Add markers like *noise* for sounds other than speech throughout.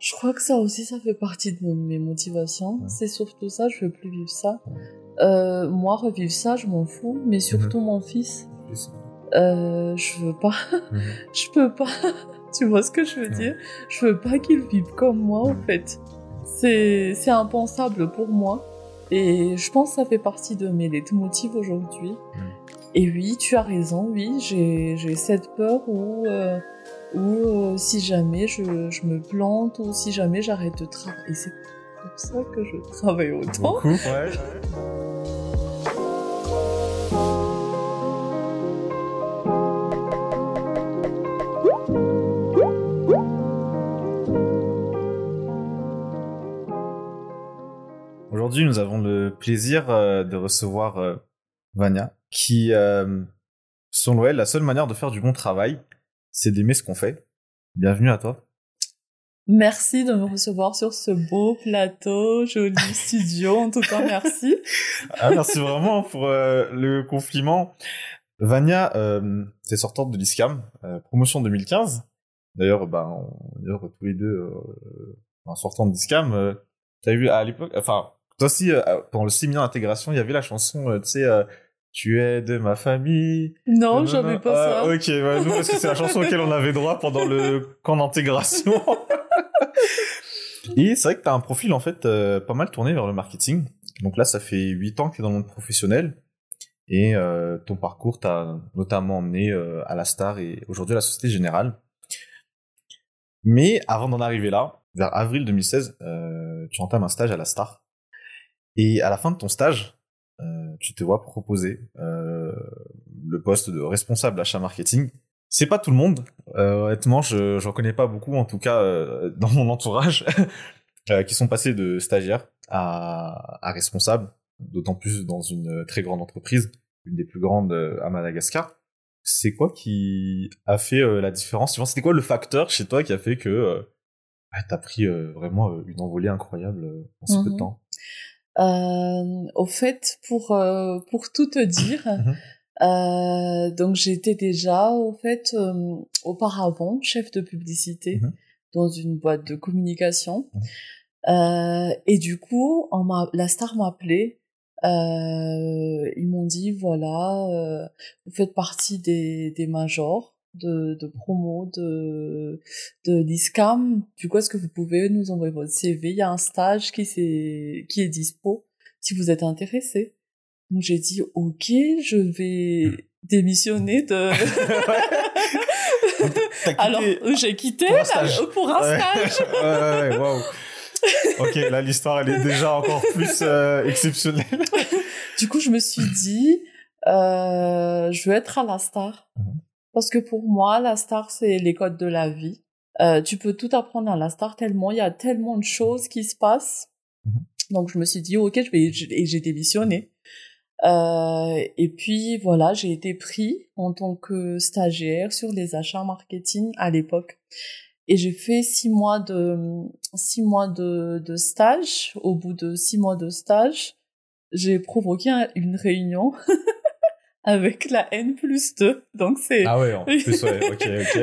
Je crois que ça aussi, ça fait partie de mes motivations. C'est surtout ça, je veux plus vivre ça. Euh, moi, revivre ça, je m'en fous, mais surtout mon fils. Euh, je veux pas. *laughs* Mhm. je peux pas. *laughs* tu vois ce que je veux dire? Je veux pas qu'il vive comme moi, en fait. C'est, c'est impensable pour moi. Et je pense que ça fait partie de mes leitmotivs aujourd'hui. Et oui, tu as raison, oui, j'ai, cette peur où, euh, où euh, si jamais je, me plante ou si jamais j'arrête de travailler. Et c'est pour ça que je travaille autant. Aujourd'hui, nous avons le plaisir euh, de recevoir Vania, qui, euh, selon elle, la seule manière de faire du bon travail, c'est d'aimer ce qu'on fait. Bienvenue à toi. Merci de me recevoir sur ce beau plateau, joli *laughs* studio. En tout cas, merci. ah, merci vraiment pour le compliment. Vania, euh, c'est sortante de l'ISCAM, promotion 2015. D'ailleurs, ben, on, tous les deux, en sortant de l'ISCAM, tu as vu à l'époque, enfin, toi aussi, euh, pendant le séminaire d'intégration, il y avait la chanson, euh, tu sais, euh, Tu es de ma famille. Non, j'avais pas ça. Ah, ok, bah, nous, parce que c'est la chanson *laughs* auquel on avait droit pendant le *laughs* camp d'intégration. Et c'est vrai que tu as un profil, en fait, pas mal tourné vers le marketing. Donc là, ça fait 8 ans que tu es dans le monde professionnel. Et ton parcours t'a notamment emmené à la Star et aujourd'hui à la Société Générale. Mais avant d'en arriver là, vers avril 2016, tu entames un stage à la Star. Et à la fin de ton stage, euh, tu te vois proposer euh, le poste de responsable achat marketing. C'est pas tout le monde, euh, honnêtement, je j'en connais pas beaucoup, en tout cas euh, dans mon entourage, *laughs* euh, qui sont passés de stagiaire à, à responsable, d'autant plus dans une très grande entreprise, une des plus grandes à Madagascar. C'est quoi qui a fait la différence? C'était quoi le facteur chez toi qui a fait que bah, t'as pris vraiment une envolée incroyable en si peu de mhm. temps? Au fait, pour euh, pour tout te dire, *laughs* euh, donc j'étais déjà au fait euh, auparavant chef de publicité mhm. dans une boîte de communication. Euh, et du coup, on la star m'a appelé. ils m'ont dit voilà, vous faites partie des des majors de, de promo de, de l'ISCAM. Du coup, est-ce que vous pouvez nous envoyer votre CV Il y a un stage qui, est, qui est dispo si vous êtes intéressé. Donc j'ai dit, ok, je vais démissionner de... *laughs* *laughs* Alors, j'ai quitté pour un stage. Pour un stage. *laughs* ouais, ouais, Ok, là l'histoire elle est déjà encore plus euh, exceptionnelle. du coup, je me suis dit, euh, je veux être à la star. Mhm. Parce que pour moi, la star, c'est les codes de la vie. Euh, tu peux tout apprendre à la star tellement, il y a tellement de choses qui se passent. Mhm. Donc je me suis dit, ok, je vais, et j'ai démissionné. Euh, et puis voilà, j'ai été pris en tant que stagiaire sur les achats marketing à l'époque. Et j'ai fait six mois de six mois de, de stage. Au bout de six mois de stage, j'ai provoqué une réunion *laughs* avec la N plus 2. Donc c'est... Ah ouais, en *laughs* plus, ouais, ok, ok.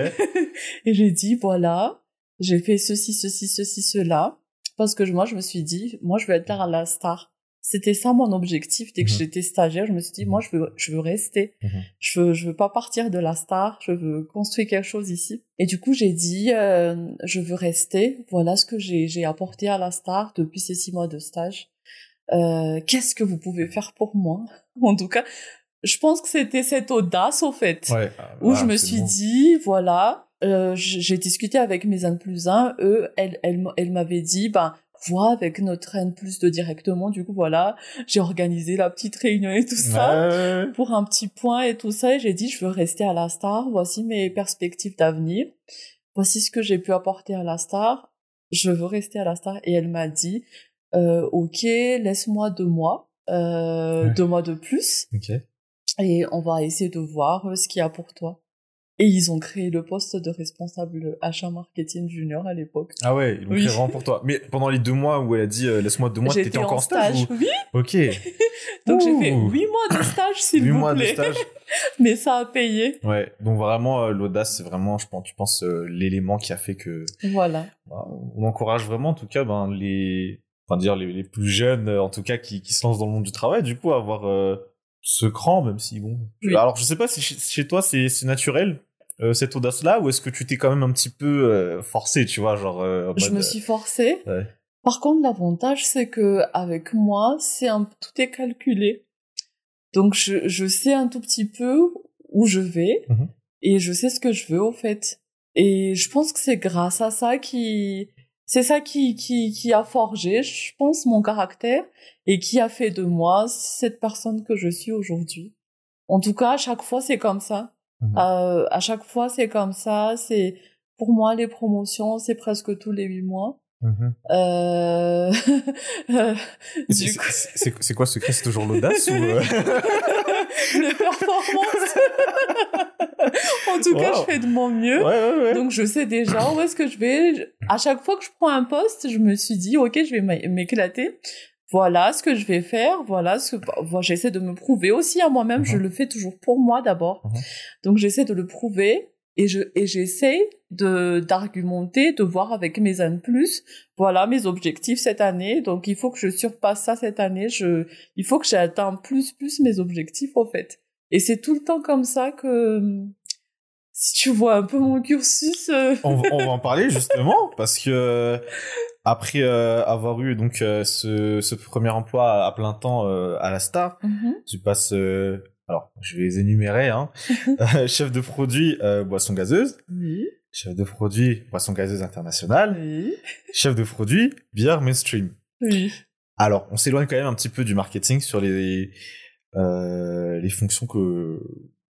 Et j'ai dit, voilà, j'ai fait ceci, ceci, ceci, cela. Parce que moi, je me suis dit, moi, je veux être là à la star. C'était ça mon objectif dès que mhm. j'étais stagiaire. Je me suis dit, moi, je veux, je veux rester. Mhm. Je veux, je veux pas partir de la star. Je veux construire quelque chose ici. Et du coup, j'ai dit, euh, je veux rester. Voilà ce que j'ai, j'ai apporté à la star depuis ces six mois de stage. Euh, qu'est-ce que vous pouvez faire pour moi? *laughs* En tout cas, je pense que c'était cette audace au fait ouais, où je me suis dit voilà euh, j'ai discuté avec mes N plus 1 eux elles elles, elles m'avaient dit ben vois avec notre N plus 2 directement du coup voilà j'ai organisé la petite réunion et tout ça pour un petit point et tout ça et j'ai dit je veux rester à la star voici mes perspectives d'avenir voici ce que j'ai pu apporter à la star je veux rester à la star et elle m'a dit euh, ok laisse-moi deux mois euh, deux mois de plus okay et on va essayer de voir euh, ce qu'il y a pour toi. Et ils ont créé le poste de responsable achat marketing junior à l'époque. Ah ouais, ils l'ont Oui. créé vraiment pour toi. Mais pendant les deux mois où elle a dit euh, laisse-moi deux mois, t'étais encore en stage, ou- oui. Ok. *laughs* Donc j'ai fait huit mois de stage, s'il Huit vous mois de plaît. stage. *laughs* Mais ça a payé. Ouais. Donc vraiment, euh, l'audace, c'est vraiment, je pense, tu penses, euh, l'élément qui a fait que Voilà. bah, on encourage vraiment, en tout cas, ben les, enfin dire les, les plus jeunes, en tout cas, qui, qui se lancent dans le monde du travail, du coup, à avoir ce cran, même si bon. Oui. Alors, je sais pas si chez, toi c'est naturel. euh, cette audace-là, ou est-ce que tu t'es quand même un petit peu euh, forcé, tu vois, genre. euh, Je mode, me suis. Ouais. Par contre, l'avantage, c'est que avec moi, c'est un, tout est calculé. Donc, je, je sais un tout petit peu où je vais Mhm. et je sais ce que je veux, au fait. Et je pense que c'est grâce à ça qui, c'est ça qui, qui, qui a forgé, je pense, mon caractère et qui a fait de moi cette personne que je suis aujourd'hui. En tout cas, à chaque fois, c'est comme ça. Mhm. Euh, à chaque fois, c'est comme ça. C'est pour moi les promotions, c'est presque tous les huit mois. Mhm. Euh... *laughs* euh, c'est- quoi ce secret C'est toujours l'audace ou euh, *laughs* les performances. *laughs* en tout cas, je fais de mon mieux. Ouais, ouais, ouais. Donc je sais déjà où est-ce que je vais. Je- À chaque fois que je prends un poste, je me suis dit ok, je vais m'é- m'éclater. Voilà ce que je vais faire. Voilà ce que voilà, j'essaie de me prouver aussi à moi-même. Je Mhm. le fais toujours pour moi d'abord. Mhm. Donc j'essaie de le prouver et je et j'essaie de d'argumenter, de voir avec mes N plus. Voilà mes objectifs cette année. Donc il faut que je surpasse ça cette année. Je il faut que j'atteins plus plus mes objectifs au fait. Et c'est tout le temps comme ça que si tu vois un peu mon cursus. euh, on, va- on va en parler *laughs* justement parce que euh, après euh, avoir eu donc euh, ce, ce premier emploi à plein temps à la Star, mhm. tu passes alors je vais les énumérer hein, *laughs* Euh, chef de produit euh, boisson gazeuse, Oui, chef de produit boisson gazeuse internationale, oui, chef de produit bière mainstream. oui. Alors, on s'éloigne quand même un petit peu du marketing sur les euh, les fonctions que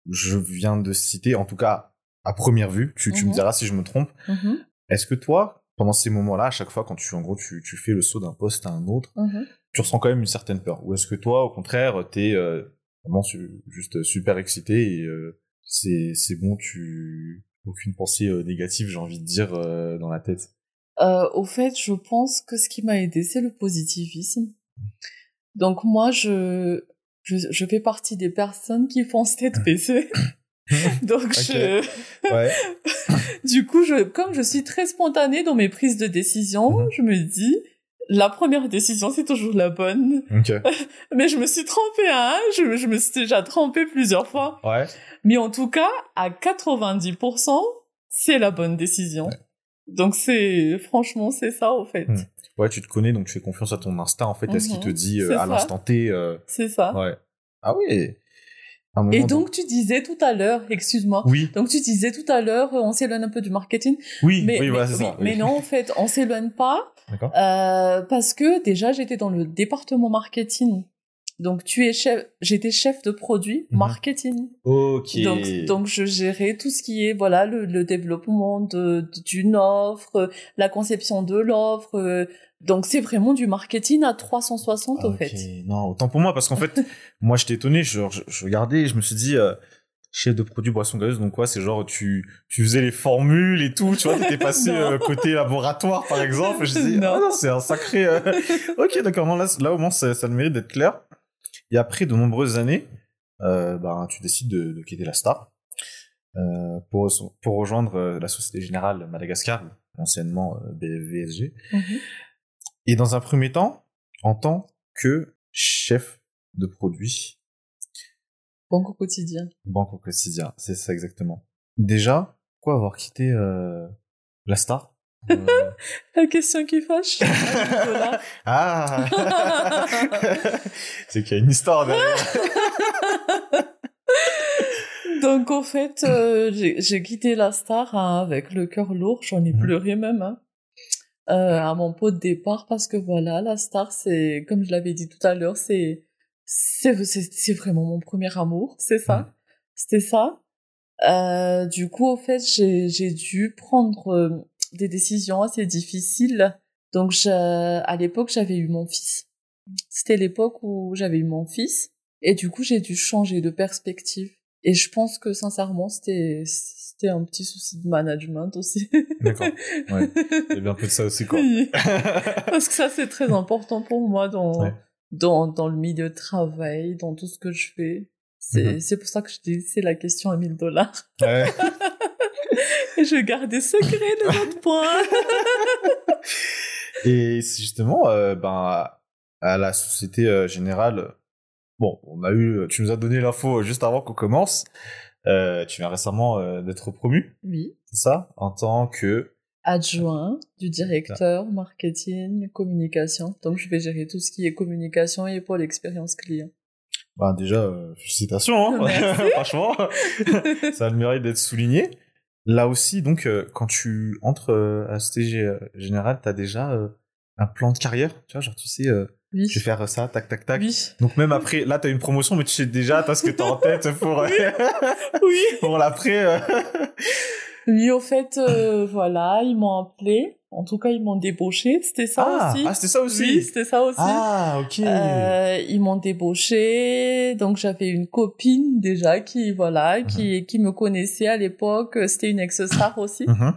je viens de citer, en tout cas à première vue. Tu, tu me Mhm. diras si je me trompe. Mhm, Est-ce que toi, pendant ces moments-là, à chaque fois quand tu en gros tu, tu fais le saut d'un poste à un autre, mhm. tu ressens quand même une certaine peur? Ou est-ce que toi, au contraire, t'es vraiment su- juste super excité et euh, c'est c'est bon, tu aucune pensée euh, négative, j'ai envie de dire, euh, dans la tête. Euh, au fait, je pense que ce qui m'a aidé, c'est le positivisme. Donc moi, je, je, je fais partie des personnes qui font tête *laughs* baissée. Donc je, Ouais. *laughs* du coup, je, comme je suis très spontanée dans mes prises de décision, Mhm. je me dis, la première décision, c'est toujours la bonne. Ok. *laughs* Mais je me suis trompée, hein. Je, je me suis déjà trompée plusieurs fois. Ouais. Mais en tout cas, à 90%, c'est la bonne décision. Ouais. Donc c'est, franchement, c'est ça, au fait. Hmm. Ouais, tu te connais, donc tu fais confiance à ton instinct, en fait, à ce qu'il Mhm. te dit euh, à l'instant T. euh, C'est ça. Ouais. Ah oui. Et don- donc, tu disais tout à l'heure, excuse-moi. Oui, Donc, tu disais tout à l'heure, euh, on s'éloigne un peu du marketing. oui, Mais, oui, voilà, ça. oui. mais non, en fait, on s'éloigne pas. D'accord. Euh, parce que déjà, j'étais dans le département marketing. Donc, tu es chef, j'étais chef de produit Mhm. marketing. Ok. Donc, donc, je gérais tout ce qui est, voilà, le, le développement d'une offre, euh, la conception de l'offre. Donc, c'est vraiment du marketing à 360, au Ok, fait. Non, autant pour moi, parce qu'en fait, *laughs* moi, j'étais étonné, je, je, je regardais, je me suis dit, euh, chef de produit boisson gazeuse, donc quoi, c'est genre, tu, tu faisais les formules et tout, tu vois, t'étais passé *laughs* euh, côté laboratoire, par exemple, je dis, Non. ah non, c'est un sacré, euh, *laughs* ok, d'accord, non, là, là, au moins, ça, le mérite d'être clair. Et après de nombreuses années, ben, tu décides de, de quitter la star, pour, pour rejoindre la Société Générale Madagascar, anciennement BVSG. Mhm. Et dans un premier temps, en tant que chef de produit, Banque au quotidien. banque au quotidien, c'est ça exactement. Déjà, quoi avoir quitté euh, la star? Euh, *laughs* La question qui fâche. *laughs* Ah, *laughs* C'est qu'il y a une histoire derrière. Donc en fait, euh, j'ai quitté la star hein, avec le cœur lourd, j'en ai Mhm. pleuré même hein, à mon pot de départ parce que voilà, la star c'est comme je l'avais dit tout à l'heure, c'est c'est vraiment mon premier amour, c'est ça, c'était ça. Euh, du coup en fait, j'ai j'ai dû prendre euh, des décisions assez difficiles. Donc je- à l'époque, j'avais eu mon fils. C'était l'époque où j'avais eu mon fils et du coup, j'ai dû changer de perspective. Et je pense que sincèrement, c'était c'était un petit souci de management aussi. D'accord. *laughs* Ouais. Il y avait un peu de ça aussi, quoi. Oui. *laughs* Parce que ça, c'est très important pour moi dans, Ouais. dans, dans le milieu de travail, dans tout ce que je fais. C'est Mhm. c'est pour ça que je dis, c'est la question à 1000 dollars. Ouais. *laughs* Et je gardais secret les autres points. Et justement, euh, ben, à la Société euh, Générale, bon, on a eu, tu nous as donné l'info juste avant qu'on commence. Euh, tu viens récemment euh, d'être promu, Oui. c'est ça? En tant que... Adjoint du directeur marketing, communication. Donc, je vais gérer tout ce qui est communication et pour l'expérience client. Ben, déjà, euh, félicitations, hein *laughs* franchement, *laughs* ça a le mérite d'être souligné. Là aussi, donc, quand tu entres à la Société Gé- Générale, t'as déjà un plan de carrière, tu vois, genre tu sais, Oui. je vais faire ça, tac, tac, tac. Oui. Donc même après, là, t'as une promotion, mais tu sais déjà, t'as ce que t'as en *laughs* tête pour, euh, *laughs* Oui. *laughs* pour l'après. euh. Oui, au fait, euh, voilà, ils m'ont appelé. En tout cas, ils m'ont débauché. C'était ça Ah, aussi. ah, c'était ça aussi. Oui, c'était ça aussi. Ah, ok. Euh, ils m'ont débauché, donc j'avais une copine déjà qui voilà Mhm. qui qui me connaissait à l'époque. C'était une ex-star aussi, Mhm.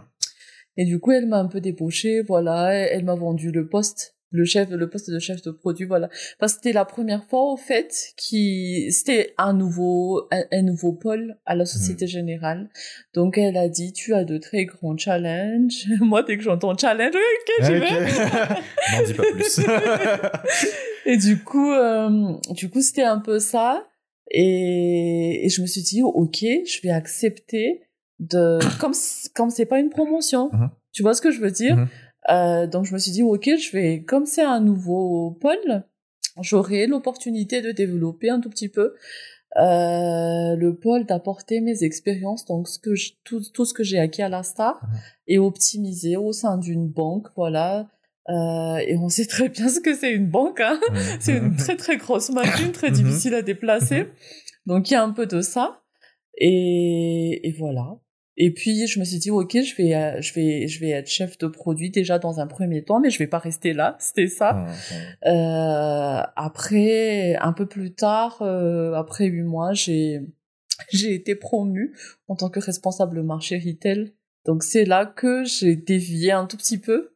et du coup elle m'a un peu débauché. Voilà, elle m'a vendu le poste, le chef, le poste de chef de produit. Voilà, parce que c'était la première fois au fait qui c'était un nouveau un, un nouveau pôle à la Société Générale. Donc elle a dit tu as de très grands challenges. *laughs* Moi dès que j'entends challenge, ok, j'y vais. *laughs* N'en dis pas plus. *laughs* Et du coup, euh, du coup, c'était un peu ça. Et, et je me suis dit, ok, je vais accepter de, comme comme c'est pas une promotion. Mhm. Tu vois ce que je veux dire? Mhm. Euh, Donc je me suis dit, ok, je vais, comme c'est un nouveau pôle, j'aurai l'opportunité de développer un tout petit peu euh, le pôle, d'apporter mes expériences, donc ce que je- tout, tout ce que j'ai acquis à la Star, Mhm. et optimiser au sein d'une banque, voilà. Euh, et on sait très bien ce que c'est une banque, hein. *laughs* C'est une très très grosse machine, très Mhm. difficile à déplacer. Donc il y a un peu de ça. Et, et voilà. Et puis je me suis dit ok, je vais euh, je vais je vais être chef de produit déjà dans un premier temps, mais je vais pas rester là. *laughs* C'était ça. Mhm. Euh, après, un peu plus tard, euh, après huit mois, j'ai j'ai été promue en tant que responsable marché retail. Donc c'est là que j'ai dévié un tout petit peu.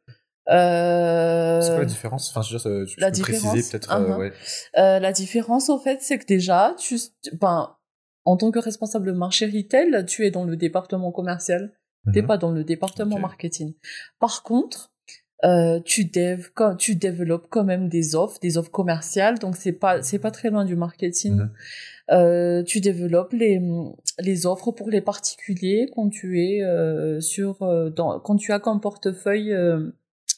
Euh, C'est quoi la différence? Enfin, je veux dire, tu la peux différence préciser peut-être. euh, Uh-huh. ouais. euh, la différence, au fait, c'est que déjà, tu, ben, en tant que responsable marché retail, tu es dans le département commercial, t'es Mhm. pas dans le département marketing. Par contre, euh, tu dev, tu développes quand même des offres, des offres commerciales, donc c'est pas, c'est pas très loin du marketing. Mhm. Euh, tu développes les, les offres pour les particuliers quand tu es euh, sur, dans, quand tu as comme portefeuille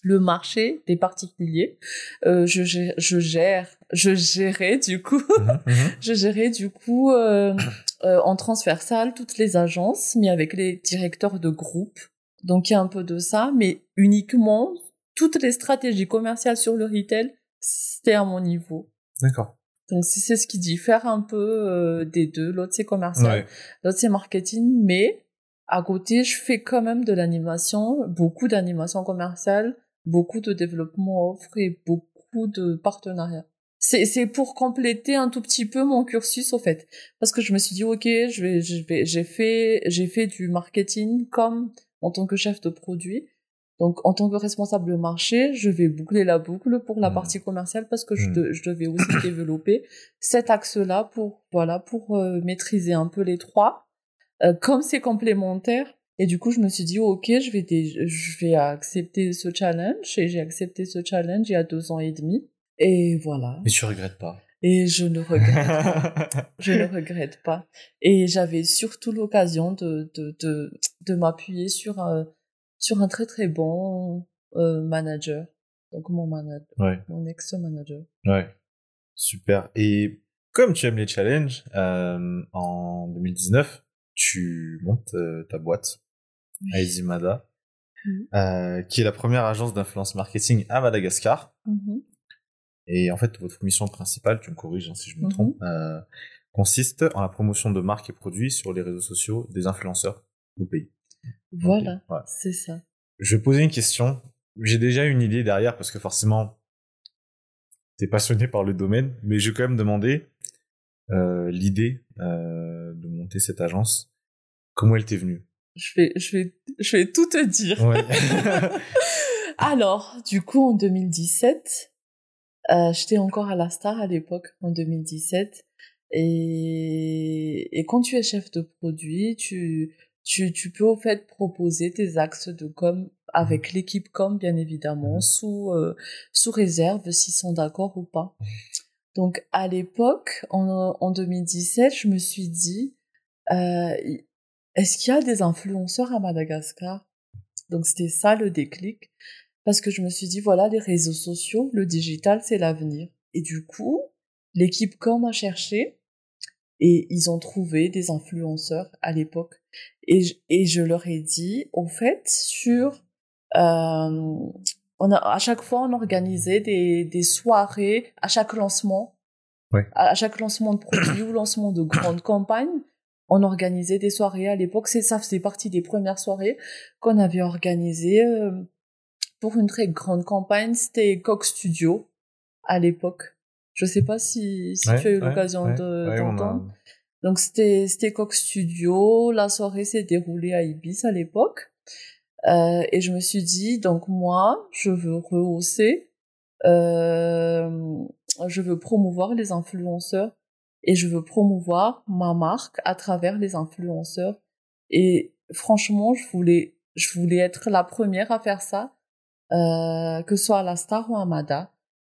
le marché des particuliers. Euh, je, gère- je gère, je gérais du coup, Mhm. Mhm. *laughs* je gérais du coup euh, euh, en transversal toutes les agences, mais avec les directeurs de groupe. Donc il y a un peu de ça, mais uniquement toutes les stratégies commerciales sur le retail, c'était à mon niveau. D'accord. Donc c'est ce qui diffère un peu euh, des deux. L'autre c'est commercial, Ouais. l'autre c'est marketing, mais à côté je fais quand même de l'animation, beaucoup d'animation commerciale, beaucoup de développement offre et beaucoup de partenariats. C'est c'est pour compléter un tout petit peu mon cursus au fait, parce que je me suis dit ok je vais je vais j'ai fait j'ai fait du marketing comme en tant que chef de produit. Donc, en tant que responsable marché, je vais boucler la boucle pour la Mhm. partie commerciale parce que je, de- je devais aussi *coughs* développer cet axe-là pour, voilà, pour euh, maîtriser un peu les trois. Euh, comme c'est complémentaire, et du coup, je me suis dit, ok, je vais, je vais accepter ce challenge, et j'ai accepté ce challenge il y a deux ans et demi. Et voilà. Mais tu regrettes pas. Et je ne regrette pas. *laughs* Je ne regrette pas. Et j'avais surtout l'occasion de, de, de, de m'appuyer sur un, sur un très très bon euh, manager. Donc mon manager, ouais. mon ex-manager. Ouais. Super. Et comme tu aimes les challenges, euh, en 2019, tu montes euh, ta boîte, Aizimada, Mhm. euh, qui est la première agence d'influence marketing à Madagascar. Mhm. Et en fait, votre mission principale, tu me corriges hein, si je me Mhm. trompe, euh, consiste en la promotion de marques et produits sur les réseaux sociaux des influenceurs au pays. Voilà, ouais. c'est ça. Je vais poser une question. J'ai déjà une idée derrière parce que forcément, t'es passionné par le domaine, mais je vais quand même demander euh, l'idée euh, de monter cette agence. Comment elle t'est venue? Je vais, je vais, je vais tout te dire. Ouais. *laughs* Alors, du coup, en 2017, euh, j'étais encore à la Star à l'époque, en 2017. Et, et quand tu es chef de produit, tu, tu, tu peux au fait proposer tes axes de com avec l'équipe com, bien évidemment, Mhm. sous, euh, sous réserve s'ils sont d'accord ou pas. Donc, à l'époque, en, en 2017, je me suis dit, euh, est-ce qu'il y a des influenceurs à Madagascar? Donc, c'était ça le déclic. Parce que je me suis dit, voilà, les réseaux sociaux, le digital, c'est l'avenir. Et du coup, l'équipe com a cherché et ils ont trouvé des influenceurs à l'époque. Et, je- et je leur ai dit, au fait, sur... euh, on a, à chaque fois, on organisait des, des soirées à chaque lancement. Ouais. À, à chaque lancement de produit ou lancement de grande campagne, on organisait des soirées à l'époque. C'est ça faisait partie des premières soirées qu'on avait organisées euh, pour une très grande campagne. C'était Coq Studio à l'époque. Je sais pas si, si Ouais, tu as eu ouais, l'occasion ouais, de a- d'entendre. Donc c'était c'était Coq Studio. La soirée s'est déroulée à Ibis à l'époque. Euh, et je me suis dit donc moi je veux rehausser, euh, je veux promouvoir les influenceurs et je veux promouvoir ma marque à travers les influenceurs. Et franchement je voulais je voulais être la première à faire ça, euh, que ce soit à la Star ou à Mada.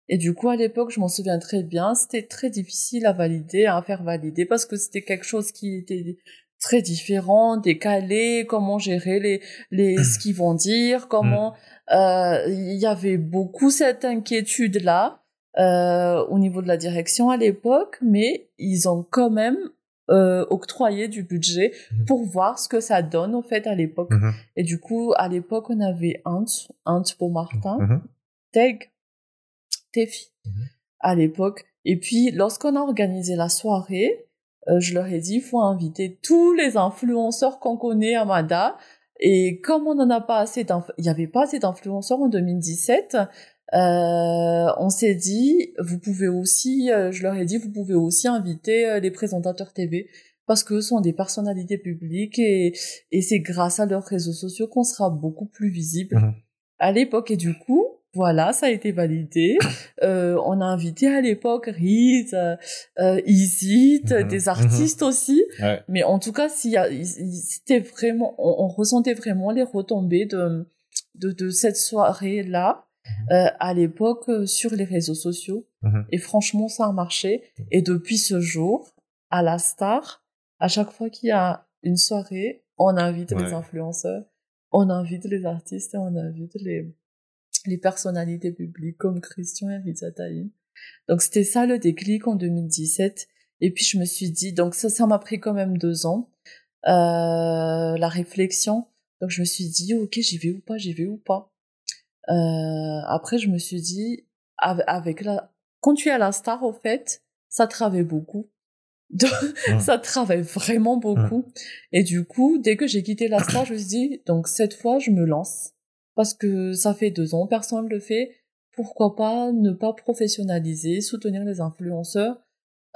Et du coup, à l'époque, je m'en souviens très bien, c'était très difficile à valider, à faire valider, parce que c'était quelque chose qui était très différent, décalé, comment gérer les, les, ce qu'ils vont dire, comment, euh, il y avait beaucoup cette inquiétude-là, euh, au niveau de la direction à l'époque, mais ils ont quand même, euh, octroyé du budget Mhm. pour voir ce que ça donne, au fait, à l'époque. Mhm. Et du coup, à l'époque, on avait Ant, Ant Beaumartin, Mhm. Teg, Tefi, à l'époque. Et puis, lorsqu'on a organisé la soirée, euh, je leur ai dit, il faut inviter tous les influenceurs qu'on connaît à Mada. Et comme on n'en a pas assez il y avait pas assez d'influenceurs en 2017, euh, on s'est dit, vous pouvez aussi, euh, je leur ai dit, vous pouvez aussi inviter euh, les présentateurs TV parce que ce sont des personnalités publiques et, et c'est grâce à leurs réseaux sociaux qu'on sera beaucoup plus visible Mhm. à l'époque. Et du coup, voilà, ça a été validé. *coughs* Euh, on a invité à l'époque Reed, euh, euh, Isit, Mhm. des artistes aussi. Ouais. Mais en tout cas, s'il y a, il- il- c'était vraiment, on, on ressentait vraiment les retombées de, de, de cette soirée-là. Euh, à l'époque euh, sur les réseaux sociaux Mhm. et franchement ça a marché et depuis ce jour à la star à chaque fois qu'il y a une soirée on invite Ouais. les influenceurs on invite les artistes et on invite les les personnalités publiques comme Christian et Rita Taïn. Donc c'était ça le déclic en 2017. Et puis je me suis dit, donc ça, ça m'a pris quand même deux ans, euh, la réflexion. Donc je me suis dit, ok, j'y vais ou pas, j'y vais ou pas. Euh, après je me suis dit, avec, la, quand tu es à la star au fait, ça travaille beaucoup. *laughs* Donc, ça travaille vraiment beaucoup. Et du coup, dès que j'ai quitté la star, je me suis dit, donc cette fois, je me lance. Parce que ça fait deux ans, personne ne le fait. Pourquoi pas ne pas professionnaliser, soutenir les influenceurs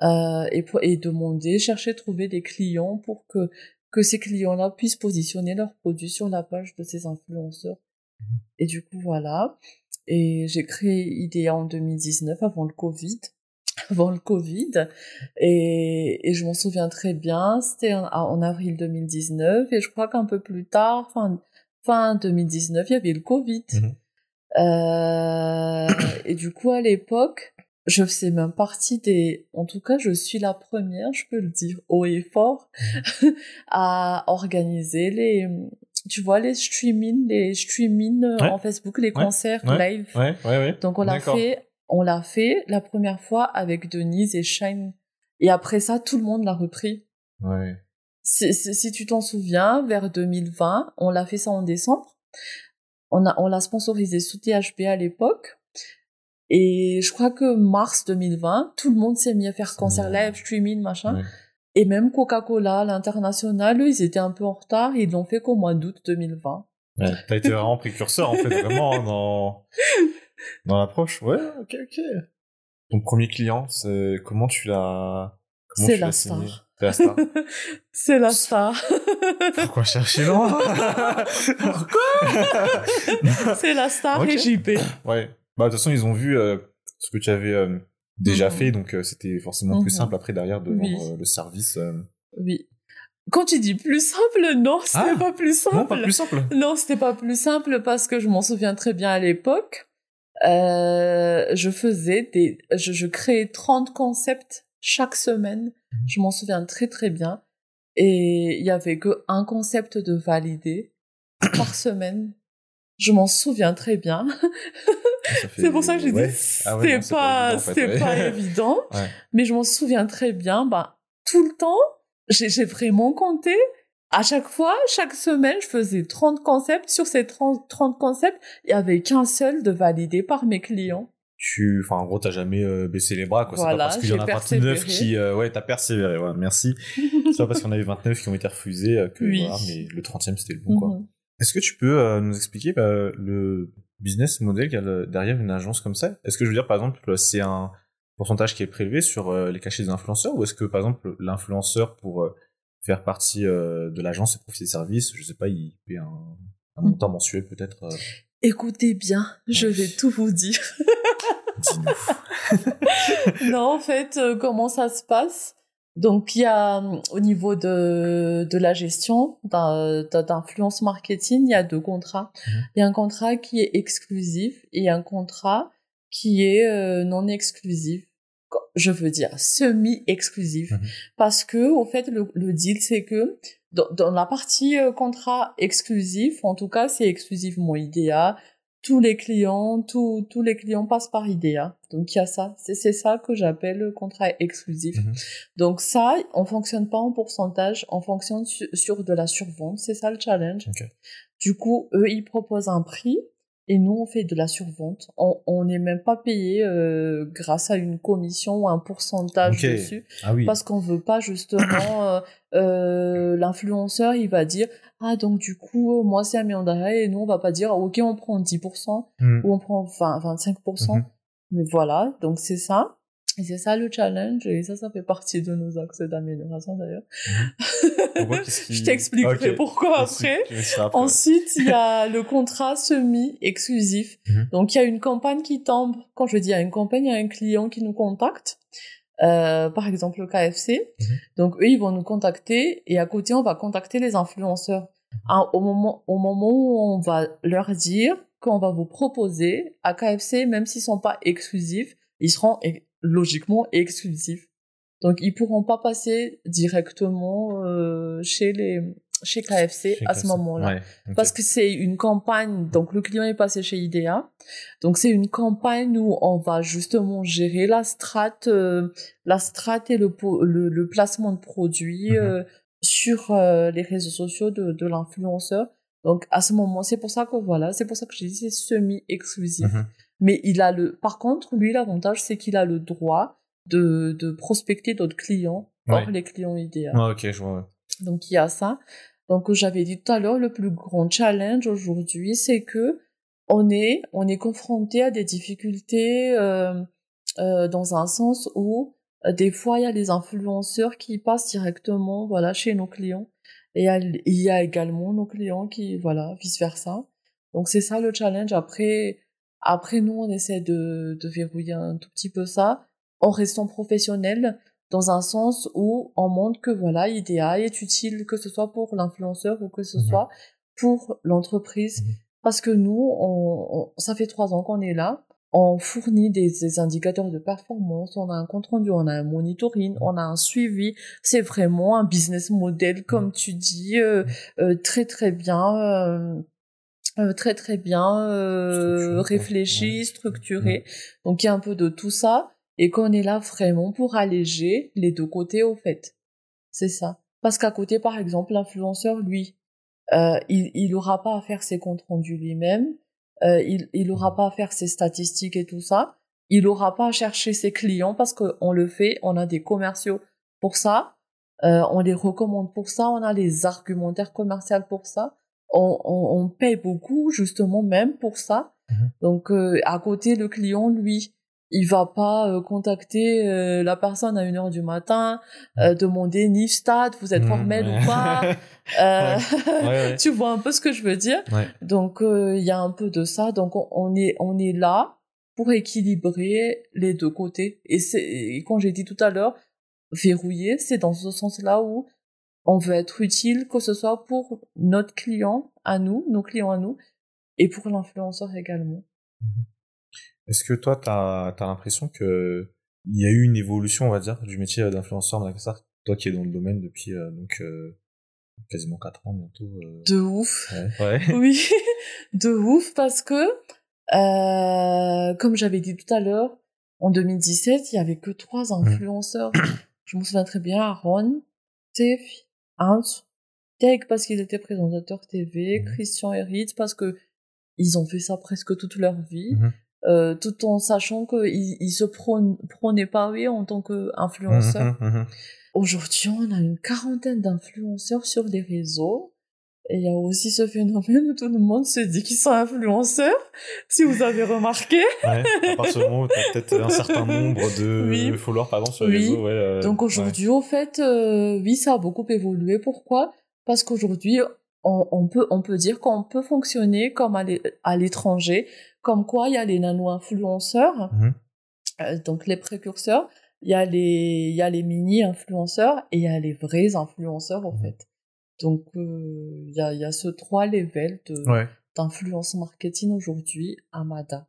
euh, et, pour- et demander, chercher, trouver des clients pour que, que ces clients-là puissent positionner leurs produits sur la page de ces influenceurs. Et du coup, voilà. Et j'ai créé IDEA en 2019 avant le Covid. *laughs* Avant le Covid. Et, et je m'en souviens très bien. C'était en, en avril 2019. Et je crois qu'un peu plus tard, fin, fin 2019, il y avait le Covid. Mhm. Euh, et du coup, à l'époque, je faisais même partie des, en tout cas, je suis la première, je peux le dire haut et fort, *laughs* à organiser les, tu vois, les streamings, les streamings Ouais. en Facebook, les concerts live. Ouais, ouais, ouais. Donc on l'a fait, on l'a fait la première fois avec Denise et Shine. Et après ça, tout le monde l'a repris. Ouais. Si, si- si tu t'en souviens, vers 2020, on l'a fait ça en décembre. On a, on l'a sponsorisé sous THB à l'époque. Et je crois que mars 2020, tout le monde s'est mis à faire concert live, streaming, machin. Ouais. Et même Coca-Cola, l'international, eux, ils étaient un peu en retard. Ils l'ont fait qu'au mois d'août 2020. Ouais, T'as été vraiment précurseur en fait, vraiment hein, dans dans l'approche. Ouais, ok, ok. Ton premier client, c'est comment tu l'as comment C'est tu l'as la star. C'est la star. *laughs* c'est la star. Pourquoi chercher loin? *laughs* C'est la star Ok. et JP. Ouais. Bah, de toute façon, ils ont vu euh, ce que tu avais euh, déjà Mhm. fait, donc euh, c'était forcément plus Mhm. simple après derrière de Oui. vendre euh, le service. euh. Oui. Quand tu dis plus simple, non, c'était Ah. pas plus simple. Non, pas plus simple. Non, c'était pas plus simple parce que je m'en souviens très bien à l'époque. Euh, je faisais des, je, je créais 30 concepts chaque semaine. Je m'en souviens très très bien. Et il y avait que un concept de validé par semaine. Je m'en souviens très bien. *laughs* Fait- C'est pour ça que j'ai ouais. dit Ah ouais, c'était c'est pas, pas en fait, pas *laughs* évident. Ouais. Mais je m'en souviens très bien. Bah, tout le temps, j'ai vraiment compté. À chaque fois, chaque semaine, je faisais 30 concepts. Sur ces 30, 30 concepts, il y avait qu'un seul de validé par mes clients. Tu, enfin, en gros, t'as jamais euh, baissé les bras, quoi. c'est Voilà, pas parce qu'il y en a 29 persévéré. qui, euh, ouais, t'as persévéré, ouais, merci. *laughs* c'est pas parce qu'il y en avait 29 qui ont été refusés euh, que, Oui. voilà, mais le 30e c'était le bon, quoi. Est-ce que tu peux euh, nous expliquer bah, le business model qu'il y a derrière une agence comme ça? Est-ce que je veux dire, par exemple, c'est un pourcentage qui est prélevé sur euh, les cachets des influenceurs ou est-ce que, par exemple, l'influenceur, pour euh, faire partie de l'agence et profiter des services, je sais pas, il paie un, un montant mensuel peut-être Écoutez bien, je vais tout vous dire. *laughs* non, en fait, comment ça se passe? Donc, il y a au niveau de, de la gestion, d'influence marketing, il y a deux contrats. Mhm. Il y a un contrat qui est exclusif et un contrat qui est euh, non exclusif. Je veux dire semi-exclusif. Mhm. Parce que, au fait, le, le deal, c'est que dans, dans la partie euh, contrat exclusif, en tout cas, c'est exclusivement IDEA, tous les clients, tous tous les clients passent par IDEA. Donc il y a ça, c'est c'est ça que j'appelle le contrat exclusif. Mhm. Donc ça, on fonctionne pas en pourcentage, on fonctionne su- sur de la survente, c'est ça le challenge. Du coup, eux ils proposent un prix et nous on fait de la survente. On on n'est même pas payé euh, grâce à une commission ou un pourcentage dessus Ah oui. parce qu'on veut pas justement euh, euh, l'influenceur il va dire ah donc du coup euh, moi c'est un million et nous on va pas dire ok on prend 10% Hmm. ou on prend 20, 25% Mhm. mais voilà donc c'est ça et c'est ça le challenge et ça ça fait partie de nos axes d'amélioration d'ailleurs *laughs* qui- je t'expliquerai pourquoi après après. Ensuite, il y a le contrat semi-exclusif. Mhm. Donc, il y a une campagne qui tombe. Quand je dis il y a une campagne, il y a un client qui nous contacte. Euh, par exemple, le KFC. Mhm. Donc, eux, ils vont nous contacter et à côté, on va contacter les influenceurs. Ah, au, moment, au moment où on va leur dire qu'on va vous proposer à KFC, même s'ils sont pas exclusifs, ils seront logiquement exclusifs. Donc, ils pourront pas passer directement euh, chez les chez KFC Chez à ce moment-là. Ouais. Parce que c'est une campagne, donc le client est passé chez IDEA. Donc c'est une campagne où on va justement gérer la strate, euh, la strate et le, le, le placement de produits Mhm. euh, sur euh, les réseaux sociaux de, de l'influenceur. Donc à ce moment, c'est pour ça que voilà, c'est pour ça que j'ai dit c'est semi-exclusif. Mhm. Mais il a le, par contre, lui l'avantage c'est qu'il a le droit de, de prospecter d'autres clients hors Ouais. les clients IDEA. Ouais, ok, je vois. Donc il y a ça. Donc j'avais dit tout à l'heure, le plus grand challenge aujourd'hui, c'est que on est on est confronté à des difficultés euh, euh, dans un sens où euh, des fois il y a les influenceurs qui passent directement voilà chez nos clients et il y a, il y a également nos clients qui voilà vice versa. Donc c'est ça le challenge. Après après nous on essaie de de verrouiller un tout petit peu ça en restant professionnel dans un sens où on montre que voilà, IDEA est utile, que ce soit pour l'influenceur ou que ce Mhm. soit pour l'entreprise. Mhm. Parce que nous, on, on- ça fait trois ans qu'on est là. On fournit des, des indicateurs de performance, on a un compte rendu, on a un monitoring, on a un suivi. C'est vraiment un business model, comme tu dis, euh, euh, très très bien, euh, euh, très très bien euh, Structuré, quoi. réfléchi, Ouais. structuré. Donc il y a un peu de tout ça et qu'on est là vraiment pour alléger les deux côtés au fait. C'est ça. Parce qu'à côté, par exemple, l'influenceur, lui, euh, il il aura pas à faire ses comptes rendus lui-même, euh, il il aura pas à faire ses statistiques et tout ça, il aura pas à chercher ses clients parce qu'on le fait, on a des commerciaux pour ça, euh, on les recommande pour ça, on a les argumentaires commerciaux pour ça, on, on, on paye beaucoup justement même pour ça. Mhm. Donc euh, à côté, le client, lui, il va pas euh, contacter euh, la personne à une heure du matin, euh, demander Nifstad, vous êtes Mmh, formel ouais. ou pas. *laughs* Euh, Ouais, ouais. *laughs* tu vois un peu ce que je veux dire. Ouais. Donc euh, il y a un peu de ça. Donc on, on est on est là pour équilibrer les deux côtés. Et c'est et quand j'ai dit tout à l'heure verrouiller, c'est dans ce sens-là où on veut être utile, que ce soit pour notre client à nous, nos clients à nous, et pour l'influenceur également. Est-ce que toi, tu as, l'impression que il y a eu une évolution, on va dire, du métier d'influenceur Madagascar Toi qui es dans le domaine depuis euh, donc euh, quasiment 4 ans bientôt. euh, De ouf. Ouais. ouais. *laughs* Oui, de ouf parce que, euh, comme j'avais dit tout à l'heure, en 2017, il y avait que trois influenceurs. *coughs* Je me souviens très bien, Aaron, Steph, Hans, Teg parce qu'il était présentateur TV, Mhm. Christian et Ritz parce que ils ont fait ça presque toute leur vie, Mhm. Euh, tout en sachant qu'ils ils se prônaient pas eux en tant qu'influenceurs. Mhm, mhm. Aujourd'hui, on a une quarantaine d'influenceurs sur les réseaux. Et il y a aussi ce phénomène où tout le monde se dit qu'ils sont influenceurs, si vous avez remarqué. Ouais, à partir du moment où tu as peut-être un certain nombre de Oui. followers, par exemple, sur les Oui. réseaux. Ouais, euh, Donc aujourd'hui, au fait, euh, oui, ça a beaucoup évolué. Pourquoi? Parce qu'aujourd'hui, on, on peut, on peut dire qu'on peut fonctionner comme à l'étranger, comme quoi il y a les nano-influenceurs, Mhm. euh, donc les précurseurs, il y a les, il y a les mini-influenceurs et il y a les vrais influenceurs, en Mhm. fait. Donc, euh, il y a, y a ce trois levels Ouais. d'influence marketing aujourd'hui à Mada.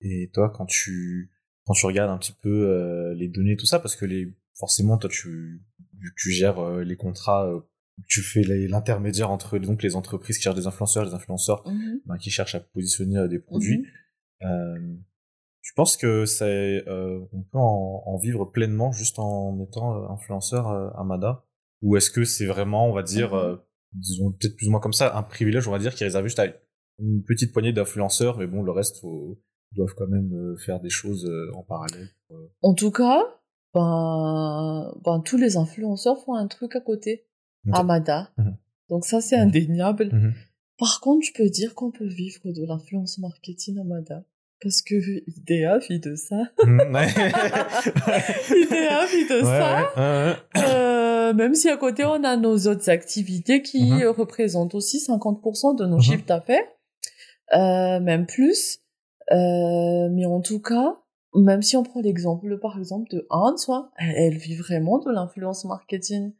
Et toi, quand tu quand tu regardes un petit peu euh, les données, tout ça, parce que les forcément, toi, tu tu gères les contrats, tu fais l'intermédiaire entre donc les entreprises qui cherchent des influenceurs, les influenceurs Mhm. ben, qui cherchent à positionner euh, des produits. Mhm. Euh, je pense que c'est euh, on peut en, en vivre pleinement juste en étant euh, influenceur euh, à Mada? Ou est-ce que c'est vraiment on va dire Mhm. euh, disons peut-être plus ou moins comme ça un privilège on va dire qui est réservé juste à une petite poignée d'influenceurs mais bon le reste faut, doivent quand même faire des choses en parallèle En tout cas, ben, ben, tous les influenceurs font un truc à côté, Ok. à Mada. Mhm. Donc ça, c'est Mhm. indéniable. Mhm. Par contre, je peux dire qu'on peut vivre de l'influence marketing à Mada. Parce que IDEA vit de ça. *laughs* IDEA vit de Ouais, ça. ouais, ouais, ouais. Euh, même si à côté, on a nos autres activités qui représentent aussi 50% de nos chiffres d'affaires. Euh, même plus. Euh, mais en tout cas, même si on prend l'exemple, par exemple, de Hans, elle, elle vit vraiment de l'influence marketing.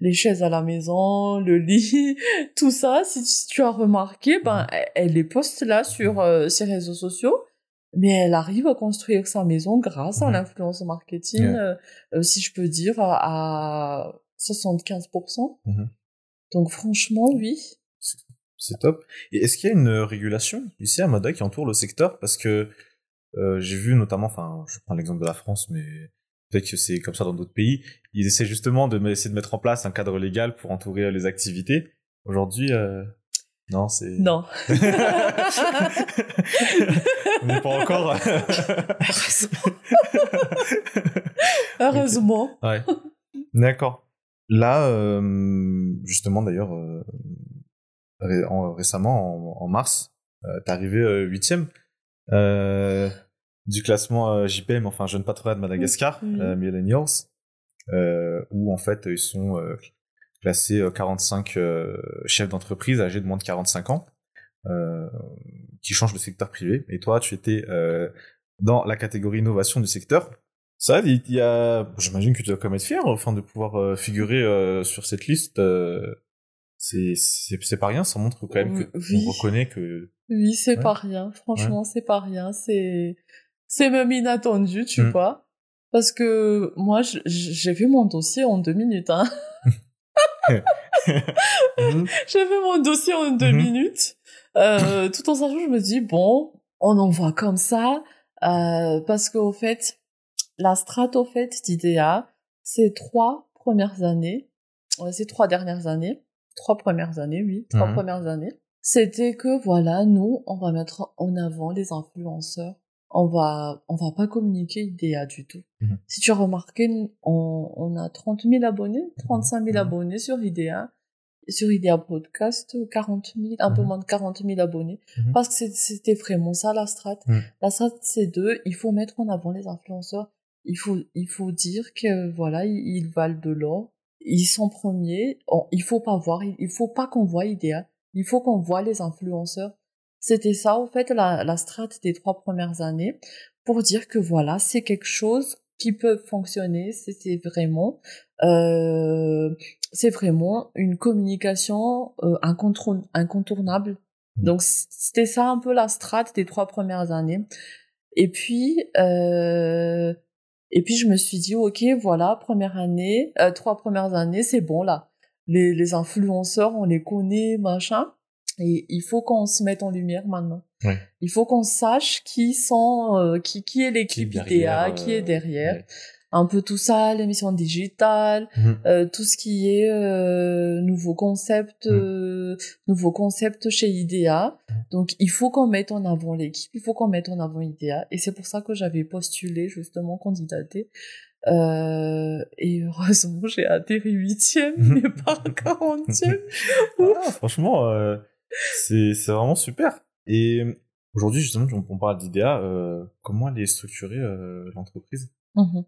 Les chaises à la maison, le lit, *laughs* tout ça, si, tu as remarqué, ben, elle, les poste là sur euh, ses réseaux sociaux, mais elle arrive à construire sa maison grâce à l'influence marketing, euh, euh, si je peux dire, à, à 75%. Mhm. Donc franchement, oui. C'est top. Et est-ce qu'il y a une régulation ici à Mada qui entoure le secteur? Parce que euh, j'ai vu notamment, enfin, je prends l'exemple de la France, mais peut-être que c'est comme ça dans d'autres pays, ils essaient justement de essayer de mettre en place un cadre légal pour entourer les activités. Aujourd'hui, euh, non, c'est... Non. *laughs* On n'est pas encore... Heureusement. ouais. D'accord. Là, euh, justement d'ailleurs, euh, ré- en- récemment, en, en mars, euh, t'es arrivé huitième du classement euh, JPM, enfin Jeune Patronat de Madagascar, euh, Millennials, euh, où en fait ils sont classés euh, 45 euh, chefs d'entreprise âgés de moins de 45 ans, qui changent le secteur privé. Et toi, tu étais dans la catégorie innovation du secteur. Ça, il y a, j'imagine que tu dois quand même être fier, enfin, de pouvoir figurer sur cette liste. c'est, pas rien, ça montre quand même que Oui. on reconnaît que. Oui, c'est Ouais. pas rien. Franchement, c'est pas rien. C'est, c'est même inattendu, tu Mm. vois. Parce que moi, j'ai vu mon dossier en deux minutes, hein. Mhm. *laughs* J'ai fait mon dossier en deux Mhm. minutes. Euh, tout en sachant, je me dis, bon, on envoie comme ça. Euh, parce qu'au fait, la strate, au fait, d'IDEA, ces trois premières années, ces trois dernières années, trois premières années, oui, trois Mhm. premières années, c'était que, voilà, nous, on va mettre en avant les influenceurs. On va, on va pas communiquer IDEA du tout. Mhm. Si tu as remarqué, on, on a 30 000 abonnés, 35 000 Mhm. abonnés sur IDEA. sur Idea Podcast 40 000, un peu Mhm. moins de 40 000 abonnés. Mhm. Parce que c'était vraiment ça la strat. Mhm. La strat, c'est deux, il faut mettre en avant les influenceurs. Il faut, il faut dire que voilà, ils, ils valent de l'or. Ils sont premiers. On- il faut pas voir, il, il faut pas qu'on voit Idea. Il faut qu'on voit les influenceurs. C'était ça, en fait, la, la strat des trois premières années pour dire que voilà, c'est quelque chose qui peut fonctionner. C'était vraiment, euh, c'est vraiment une communication euh, incontour- incontournable. Mm. Donc c'était ça un peu la strate des trois premières années. Et puis, euh, et puis je me suis dit ok voilà première année, euh, trois premières années c'est bon là. Les, les influenceurs on les connaît machin. Et il faut qu'on se mette en lumière maintenant. Ouais. Il faut qu'on sache qui sont, euh, qui, qui est l'équipe derrière, IDEA, qui est euh, derrière. ouais. Un peu tout ça, l'émission digitale, Mhm. euh, tout ce qui est euh, nouveau concept, Mm. euh, nouveau concept chez IDEA. Mm. Donc il faut qu'on mette en avant l'équipe, il faut qu'on mette en avant IDEA. Et c'est pour ça que j'avais postulé justement candidaté. Euh, et heureusement j'ai atterri huitième, *laughs* mais pas quarantième. Ah, franchement, euh, c'est vraiment super. Et aujourd'hui, justement, on on parle d'IDEA. euh, comment elle est structurée, euh, l'entreprise? Mhm.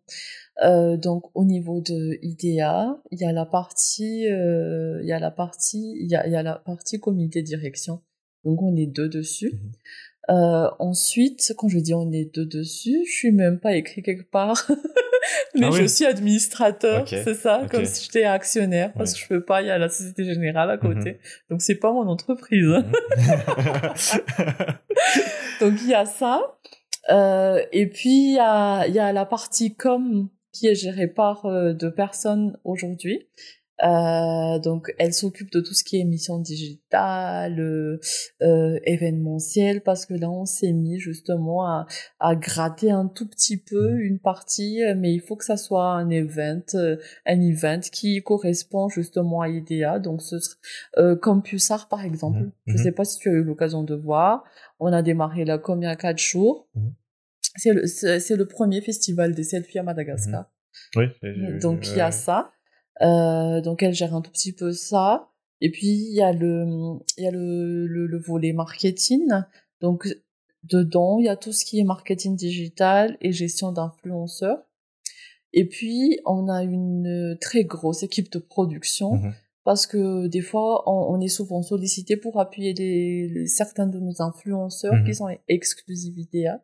Euh, donc au niveau de IDEA, il y a la partie, euh, il y a la partie, il y a, il y a la partie comité direction. Donc on est deux dessus. Mhm. Euh, ensuite, quand je dis on est deux dessus, je suis même pas écrit quelque part, *laughs* mais Ah je oui. suis administrateur, c'est ça, comme si j'étais actionnaire, parce que je peux pas, il y a la Société Générale à côté, Mhm. donc c'est pas mon entreprise. *laughs* Donc il y a ça. Euh, et puis il y a, y a la partie com qui est gérée par euh, deux personnes aujourd'hui. Euh, donc elle s'occupe de tout ce qui est émission digitale, euh, euh, événementiel, parce que là on s'est mis justement à, à gratter un tout petit peu une partie, euh, mais il faut que ça soit un event, euh, un event qui correspond justement à IDEA. Donc ce euh, Campusart par exemple. Mhm. Je Mhm. sais pas si tu as eu l'occasion de voir. On a démarré la com il y a quatre jours. C'est le, c'est le premier festival des selfies à Madagascar. oui. j'ai- j'ai- Donc il y a ça. Euh, donc elle gère un tout petit peu ça. Et puis il y a le, il y a le, le, le volet marketing. Donc dedans il y a tout ce qui est marketing digital et gestion d'influenceurs. Et puis on a une très grosse équipe de production Mhm. parce que des fois on, est souvent sollicité pour appuyer les, les- certains de nos influenceurs Mhm. qui sont exclusifs IDEA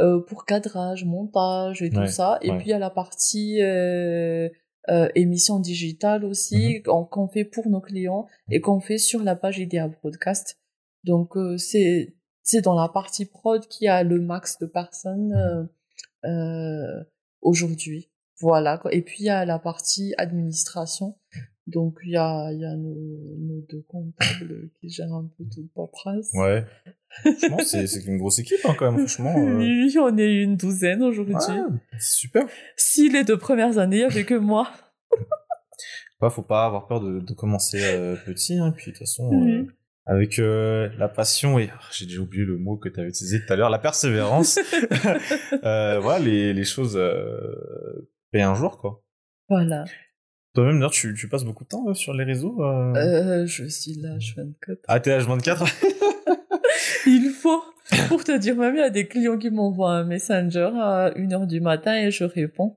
euh, pour cadrage, montage et tout ça. Et ouais. puis il y a la partie euh, euh, émission digitale aussi Mhm. qu'on fait pour nos clients et qu'on fait sur la page IDEA Broadcast. Donc euh, c'est c'est dans la partie prod qu'il y a le max de personnes euh, euh, aujourd'hui. Voilà. Et puis il y a la partie administration. Donc il y a, il y a nos, nos deux comptables *laughs* qui gèrent un peu toute paperasse. Ouais. Franchement, *laughs* c'est c'est une grosse équipe, hein, quand même. Franchement. euh, Oui, on est une douzaine aujourd'hui. ouais, c'est super. Si les deux premières années, il y avait que moi. *laughs* Bah, faut pas avoir peur de, de commencer euh, petit. Hein, puis de toute façon, euh, avec euh, la passion et ah, j'ai déjà oublié le mot que tu avais utilisé tout à l'heure, la persévérance. voilà, les, les choses paient un jour, quoi. Voilà. Toi-même, d'ailleurs, tu, tu passes beaucoup de temps euh, sur les réseaux euh... Euh, je suis là, je 24. Ah, t'es H24 *laughs* Il faut. Pour te dire, même il y a des clients qui m'envoient un messenger à 1h du matin et je réponds.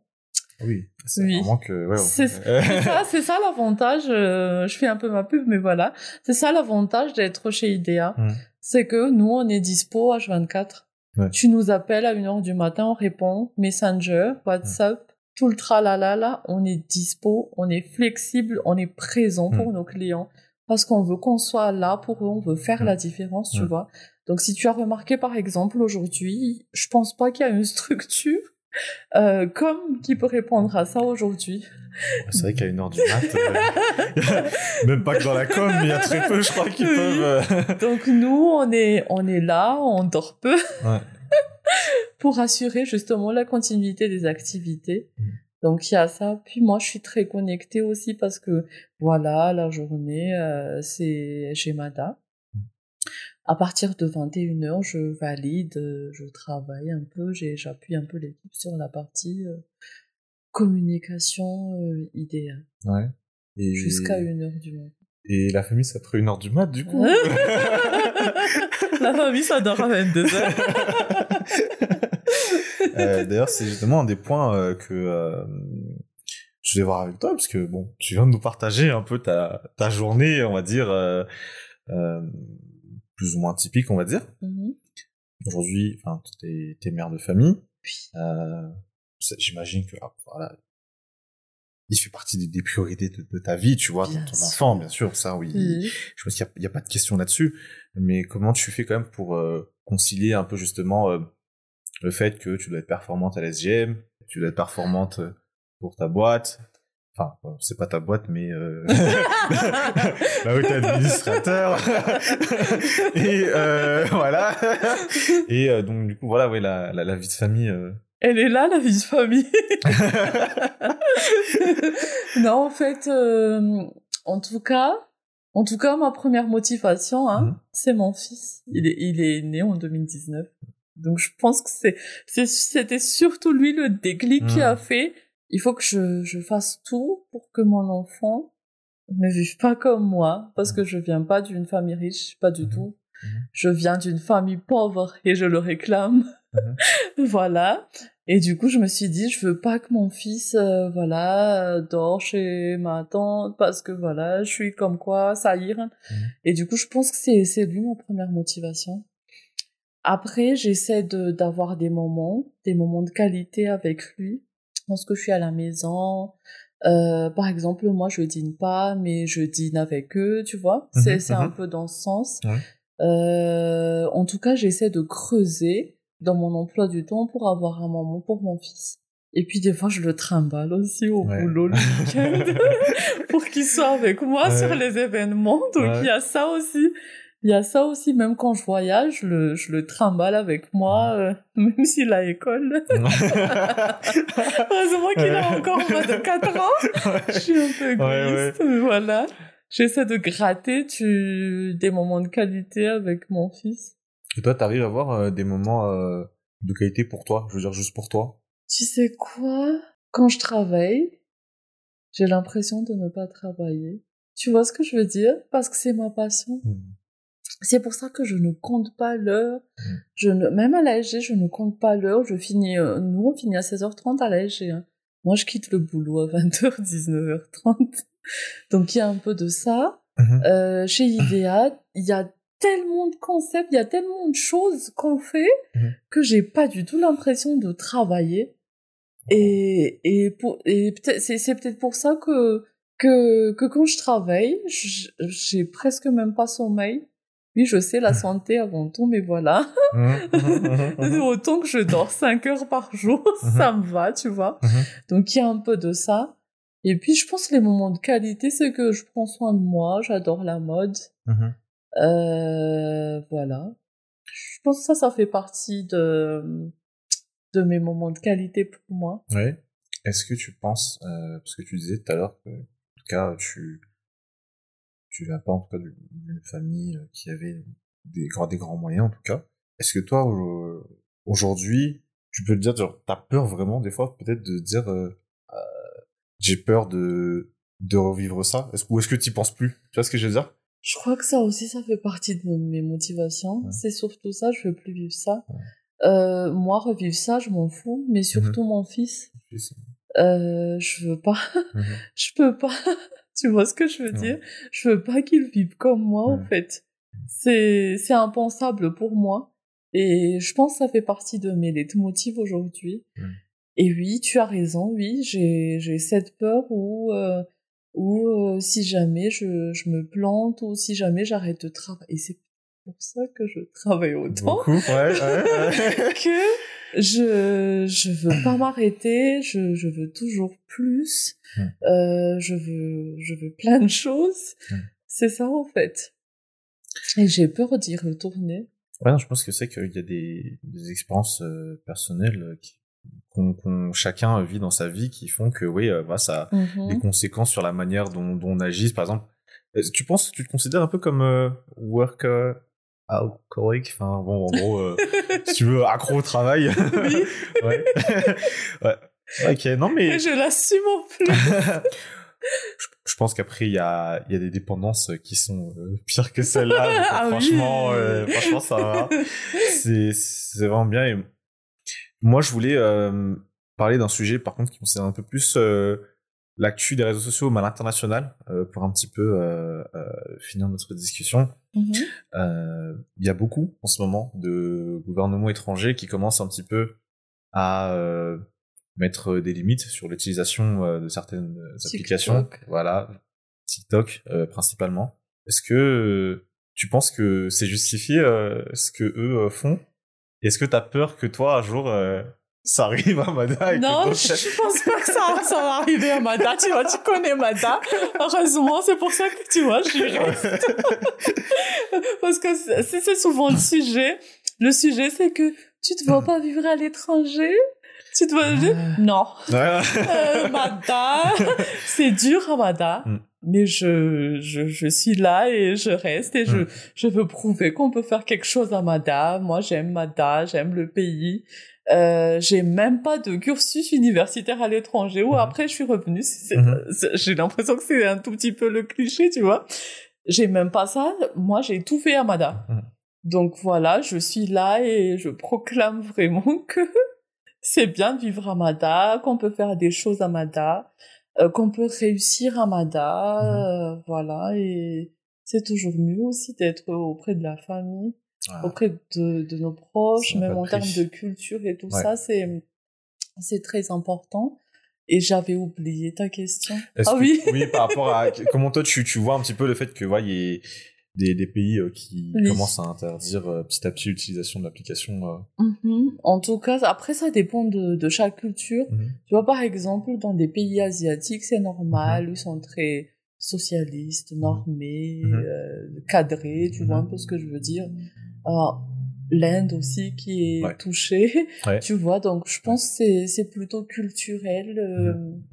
Oui, c'est Oui. vraiment que... Ouais, C'est c'est ça, c'est ça l'avantage. euh, je fais un peu ma pub, mais voilà. C'est ça l'avantage d'être chez IDEA. Mm. C'est que nous, on est dispo H24. Ouais. Tu nous appelles à 1h du matin, on répond. Messenger, WhatsApp, tout le tralala, là, on est dispo, on est flexible, on est présent pour nos clients. Parce qu'on veut qu'on soit là pour eux, on veut faire Mm. la différence, tu Mm. vois. Donc si tu as remarqué par exemple aujourd'hui, je pense pas qu'il y a une structure euh, comme qui peut répondre à ça aujourd'hui. C'est vrai qu'à une heure du mat, euh, *laughs* même pas que dans la com, mais il y a très peu, je crois, qui peuvent... euh, Donc nous, on est, on est là, on dort peu Ouais. Pour assurer justement la continuité des activités. Mm. Donc il y a ça. Puis moi, je suis très connectée aussi parce que voilà, la journée, euh, c'est chez Mada. Mm. À partir de 21h, je valide, euh, je travaille un peu, j'appuie un peu l'équipe sur la partie euh, communication euh, idéale Ouais. Et... jusqu'à 1h du matin. Et la famille, ça après une heure du mat, du coup? *laughs* la famille, ça dort à 22 heures. euh, *laughs* D'ailleurs, c'est justement un des points euh, que euh, je vais voir avec toi, parce que bon, tu viens de nous partager un peu ta, ta journée, on va dire, euh, euh, plus ou moins typique, on va dire. Mhm. Aujourd'hui, enfin, t'es es mère de famille. Euh, J'imagine que ah, voilà, il fait partie des, des priorités de, de ta vie, tu vois, Bien ton sûr. enfant, bien sûr, ça, oui. Oui. Je pense qu'il n'y a, pas de question là-dessus. Mais comment tu fais quand même pour euh, concilier un peu justement euh, le fait que tu dois être performante à l'SGM, tu dois être performante euh, pour ta boîte. Enfin, c'est pas ta boîte, mais euh... là où t'es administrateur. *laughs* Et euh, voilà. Et euh, donc du coup, voilà, ouais, la, la, la vie de famille. euh, Elle est là, la vie de famille. *laughs* non, en fait, euh, en tout cas, en tout cas, ma première motivation, hein, Mhm. c'est mon fils. Il est, il est né en 2019. Donc, je pense que c'est, c'était surtout lui le déclic qui a fait. Il faut que je, je fasse tout pour que mon enfant ne vive pas comme moi, parce que je viens pas d'une famille riche, pas du Mhm. tout. Je viens d'une famille pauvre et je le réclame. *laughs* voilà. Et du coup, je me suis dit, je veux pas que mon fils, euh, voilà, dort chez ma tante parce que voilà, je suis comme quoi, ça ira. Et du coup, je pense que c'est c'est lui ma première motivation. Après, j'essaie de d'avoir des moments, des moments de qualité avec lui. Lorsque je suis à la maison, euh, par exemple, moi, je dîne pas, mais je dîne avec eux, tu vois. C'est Mhm, c'est un mhm. peu dans ce sens. Ouais. Euh, en tout cas, j'essaie de creuser dans mon emploi du temps pour avoir un moment pour mon fils. Et puis des fois, je le trimballe aussi au Ouais. boulot le week-end *laughs* pour qu'il soit avec moi Ouais. sur les événements. Donc Ouais. il y a ça aussi. Il y a ça aussi, même quand je voyage, je le, je le trimballe avec moi, euh, *laughs* même s'il a école. Heureusement qu'il a encore moins de 4 ans. Je suis un peu Ouais, égoïste, mais voilà. J'essaie de gratter tu... des moments de qualité avec mon fils. Et toi, t'arrives à avoir euh, des moments euh, de qualité pour toi, je veux dire juste pour toi? Tu sais quoi? Quand je travaille, j'ai l'impression de ne pas travailler. Tu vois ce que je veux dire? Parce que c'est ma passion. C'est pour ça que je ne compte pas l'heure. Mm. Je ne, même à l'ASG, je ne compte pas l'heure. Je finis, euh, nous, on finit à 16h30 à l'ASG. Hein. Moi, je quitte le boulot à *laughs* 20h, 19h30. Donc, il y a un peu de ça. Mhm. Euh, chez IDEA, il y a tellement de concepts, il y a tellement de choses qu'on fait Mhm. que j'ai pas du tout l'impression de travailler. Et, et, pour, et peut-être, c'est, c'est peut-être pour ça que, que, que quand je travaille, j'ai presque même pas sommeil. Oui, je sais, la santé avant tout, mais voilà. Mhm, mhm, *laughs* mhm. Autant que je dors 5 heures par jour, *laughs* ça me va, tu vois. Mhm. Donc, il y a un peu de ça. Et puis, je pense que les moments de qualité, c'est que je prends soin de moi, j'adore la mode. Mhm. Euh, voilà. Je pense que ça, ça fait partie de, de mes moments de qualité pour moi. Ouais. Est-ce que tu penses, euh, parce que tu disais tout à l'heure que, en tout cas, tu, tu viens pas en tout cas d'une famille euh, qui avait des grands, des grands moyens en tout cas. Est-ce que toi, au- aujourd'hui, tu peux te dire, genre, t'as peur vraiment des fois peut-être de dire, euh, euh, j'ai peur de, de revivre ça? Est-ce, ou est-ce que tu penses plus? Tu vois ce que je veux dire? Je crois que ça aussi, ça fait partie de mes motivations. Ouais. C'est surtout ça, je veux plus vivre ça. Ouais. Euh, moi, revivre ça, je m'en fous, mais surtout mon fils. Euh, je veux pas, Mhm. *laughs* je peux pas. *laughs* tu vois ce que je veux dire? Je veux pas qu'il vive comme moi, en fait. C'est, c'est impensable pour moi. Et je pense que ça fait partie de mes leitmotivs aujourd'hui. Et oui, tu as raison, oui, j'ai, j'ai cette peur où, euh, où euh, si jamais je, je me plante ou si jamais j'arrête de travailler. Et c'est pour ça que je travaille autant Beaucoup, ouais, ouais, ouais. *laughs* que je je veux pas *clears throat* m'arrêter, je, je veux toujours plus, Mm. euh, je veux je veux plein de choses. Mm. C'est ça en fait. Et j'ai peur d'y retourner. Ouais, non, je pense que c'est qu'il y a des, des expériences euh, personnelles euh, qui- qu'on chacun vit dans sa vie qui font que, oui, euh, voilà, ça a des conséquences sur la manière dont, dont on agit. Par exemple, tu penses, tu te considères un peu comme euh, work alcoholic Enfin, bon, en gros, euh, si tu veux, accro au travail. *laughs* Oui. *laughs* ouais. *laughs* ouais. Ok, non mais... Je l'assume en plus. je, pense qu'après il y a, y a des dépendances qui sont euh, pires que celle-là. Ah franchement, oui. euh, franchement, ça va. C'est, c'est vraiment bien. Et moi, je voulais euh, parler d'un sujet, par contre, qui concerne un peu plus euh, l'actu des réseaux sociaux à l'international, euh, pour un petit peu euh, euh, finir notre discussion. Mhm. Euh, Il y a beaucoup en ce moment de gouvernements étrangers qui commencent un petit peu à euh, mettre des limites sur l'utilisation euh, de certaines applications. TikTok. Voilà, TikTok euh, principalement. Est-ce que tu penses que c'est justifié euh, ce que eux font? Est-ce que tu as peur que toi un jour euh, ça arrive à Mada et Non, d'autres- je pense pas que ça, ça va arriver à Mada. Tu vois, tu connais Mada. Heureusement, c'est pour ça que tu vois, je suis reste. Parce que c'est souvent le sujet. Le sujet, c'est que tu te vois pas vivre à l'étranger. Tu te vois dire, non. Ouais. Euh, Mada, c'est dur à Mada. Mm. Mais je, je, je suis là et je reste et je, Mm. je veux prouver qu'on peut faire quelque chose à Mada. Moi, j'aime Mada, j'aime le pays. Euh, j'ai même pas de cursus universitaire à l'étranger ou Mhm. après je suis revenue. Mhm. J'ai l'impression que c'est un tout petit peu le cliché, tu vois. J'ai même pas ça. Moi, j'ai tout fait à Mada. Mhm. Donc voilà, je suis là et je proclame vraiment *laughs* que c'est bien de vivre à Mada, qu'on peut faire des choses à Mada, euh, qu'on peut réussir à Mada, euh, voilà. Et c'est toujours mieux aussi d'être auprès de la famille. Auprès de, de nos proches, même en termes de culture et tout Ouais. ça, c'est c'est très important. Et j'avais oublié ta question. Ah que- oui. *laughs* Oui, par rapport à comment toi tu, tu vois un petit peu le fait que voilà, il y ait des, des pays euh, qui Oui. commencent à interdire euh, petit à petit l'utilisation de l'application. euh. Mhm. En tout cas, après, ça dépend de, de chaque culture. Mhm. Tu vois, par exemple, dans des pays asiatiques, c'est normal, Mhm. ils sont très socialistes, normés, cadrés, tu vois un peu ce que je veux dire. Alors, L'Inde aussi qui est Ouais. touchée, *laughs* Ouais. tu vois, donc je pense que c'est- c'est plutôt culturel, euh, Mhm.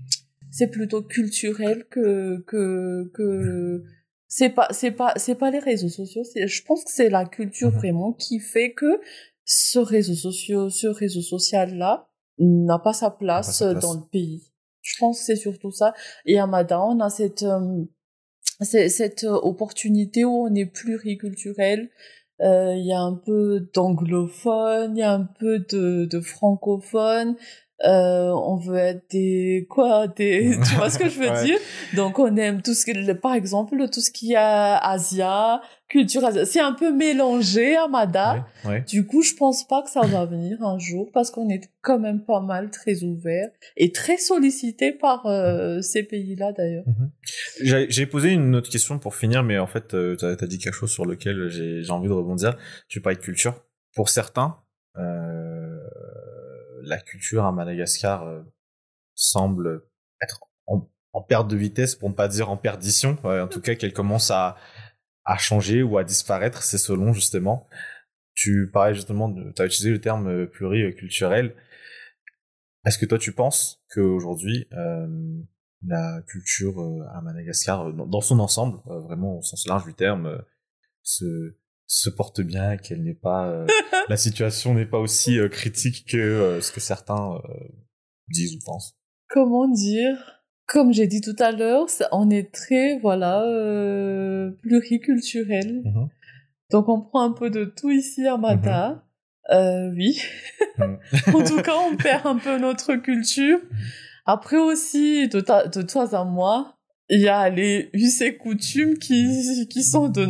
c'est plutôt culturel que, que, que, c'est pas, c'est pas, c'est pas les réseaux sociaux, c'est, je pense que c'est la culture Mhm. vraiment qui fait que ce réseau social, ce réseau social-là n'a pas sa place, sa place. dans le pays. Je pense que c'est surtout ça. Et à Mada, on a cette, euh, cette euh, opportunité où on est pluriculturel. Euh, Il y a un peu d'anglophone, il y a un peu de, de francophone. Euh, on veut être des quoi des *laughs* tu vois ce que je veux Ouais. dire? Donc on aime tout ce qui par exemple tout ce qui est Asia culture Asia c'est un peu mélangé à Mada Ouais, ouais. du coup, je pense pas que ça va venir un jour parce qu'on est quand même pas mal très ouvert et très sollicité par euh, ces pays-là d'ailleurs. J'ai j'ai posé une autre question pour finir, mais en fait, euh, t'as as dit quelque chose sur lequel j'ai j'ai envie de rebondir. Tu parlais de culture. Pour certains, euh, la culture à Madagascar euh, semble être en, perte de vitesse, pour ne pas dire en perdition. En tout cas, qu'elle commence à, à changer ou à disparaître. C'est selon justement. Tu parlais justement, tu as utilisé le terme euh, pluriculturel. Est-ce que toi, tu penses qu'aujourd'hui, euh, la culture euh, à Madagascar, dans, son ensemble, vraiment au sens large du terme, se, se porte bien, qu'elle n'est pas, euh, *laughs* la situation n'est pas aussi euh, critique que euh, ce que certains euh, disent ou pensent. Comment dire? Comme j'ai dit tout à l'heure, on est très voilà euh, pluriculturel. Mhm. Donc on prend un peu de tout ici à Mada. Euh, oui. Mhm. *laughs* en tout cas, on perd un peu notre culture. *laughs* Après aussi, de, ta- de toi à moi, il y a les us et coutumes qui, qui sont de,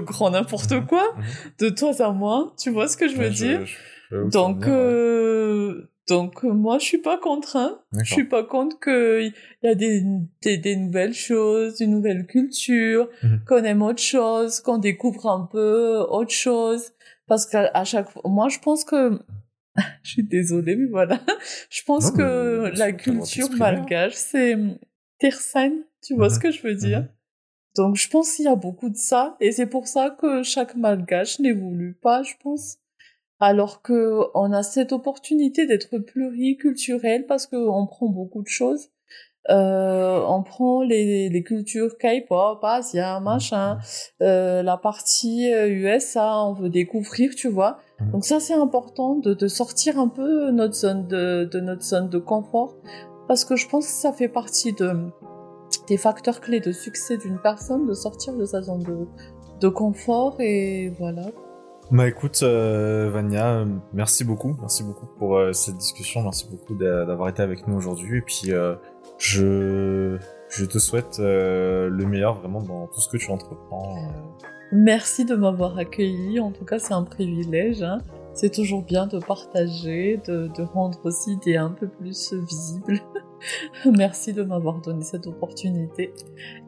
grand n'importe quoi. Mhm. De toi à moi, tu vois ce que je veux Ouais, dire? je- je veux Donc, ouais. euh, donc euh, moi, je suis pas contre. Hein. Je suis pas contre qu'il y a des, des, des nouvelles choses, une nouvelle culture, Mhm. qu'on aime autre chose, qu'on découvre un peu autre chose. Parce qu'à à chaque fois, moi, je pense que, *laughs* je suis désolée, mais voilà, *laughs* je pense Non, que la culture hein. malgache, c'est terre saine, tu vois Mhm. ce que je veux dire? Mhm. Donc, je pense qu'il y a beaucoup de ça, et c'est pour ça que chaque malgache n'évolue pas, je pense. Alors que on a cette opportunité d'être pluriculturel parce qu'on prend beaucoup de choses. Euh, on prend les, les cultures K-pop, Asia, machin, euh, la partie euh, USA, on veut découvrir, tu vois. Mhm. Donc ça, c'est important de, de sortir un peu notre zone de, de notre zone de confort parce que je pense que ça fait partie de des facteurs clés de succès d'une personne de sortir de sa zone de, de confort et voilà. Bah écoute, euh, Vania, merci beaucoup, merci beaucoup pour euh, cette discussion, merci beaucoup d'avoir été avec nous aujourd'hui et puis euh, je je te souhaite le meilleur vraiment dans tout ce que tu entreprends. Merci de m'avoir accueilli, en tout cas c'est un privilège. Hein. C'est toujours bien de partager, de, de rendre aussi des un peu plus visibles. *laughs* merci de m'avoir donné cette opportunité.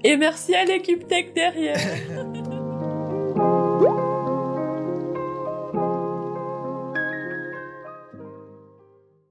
Et merci à l'équipe tech derrière. *laughs*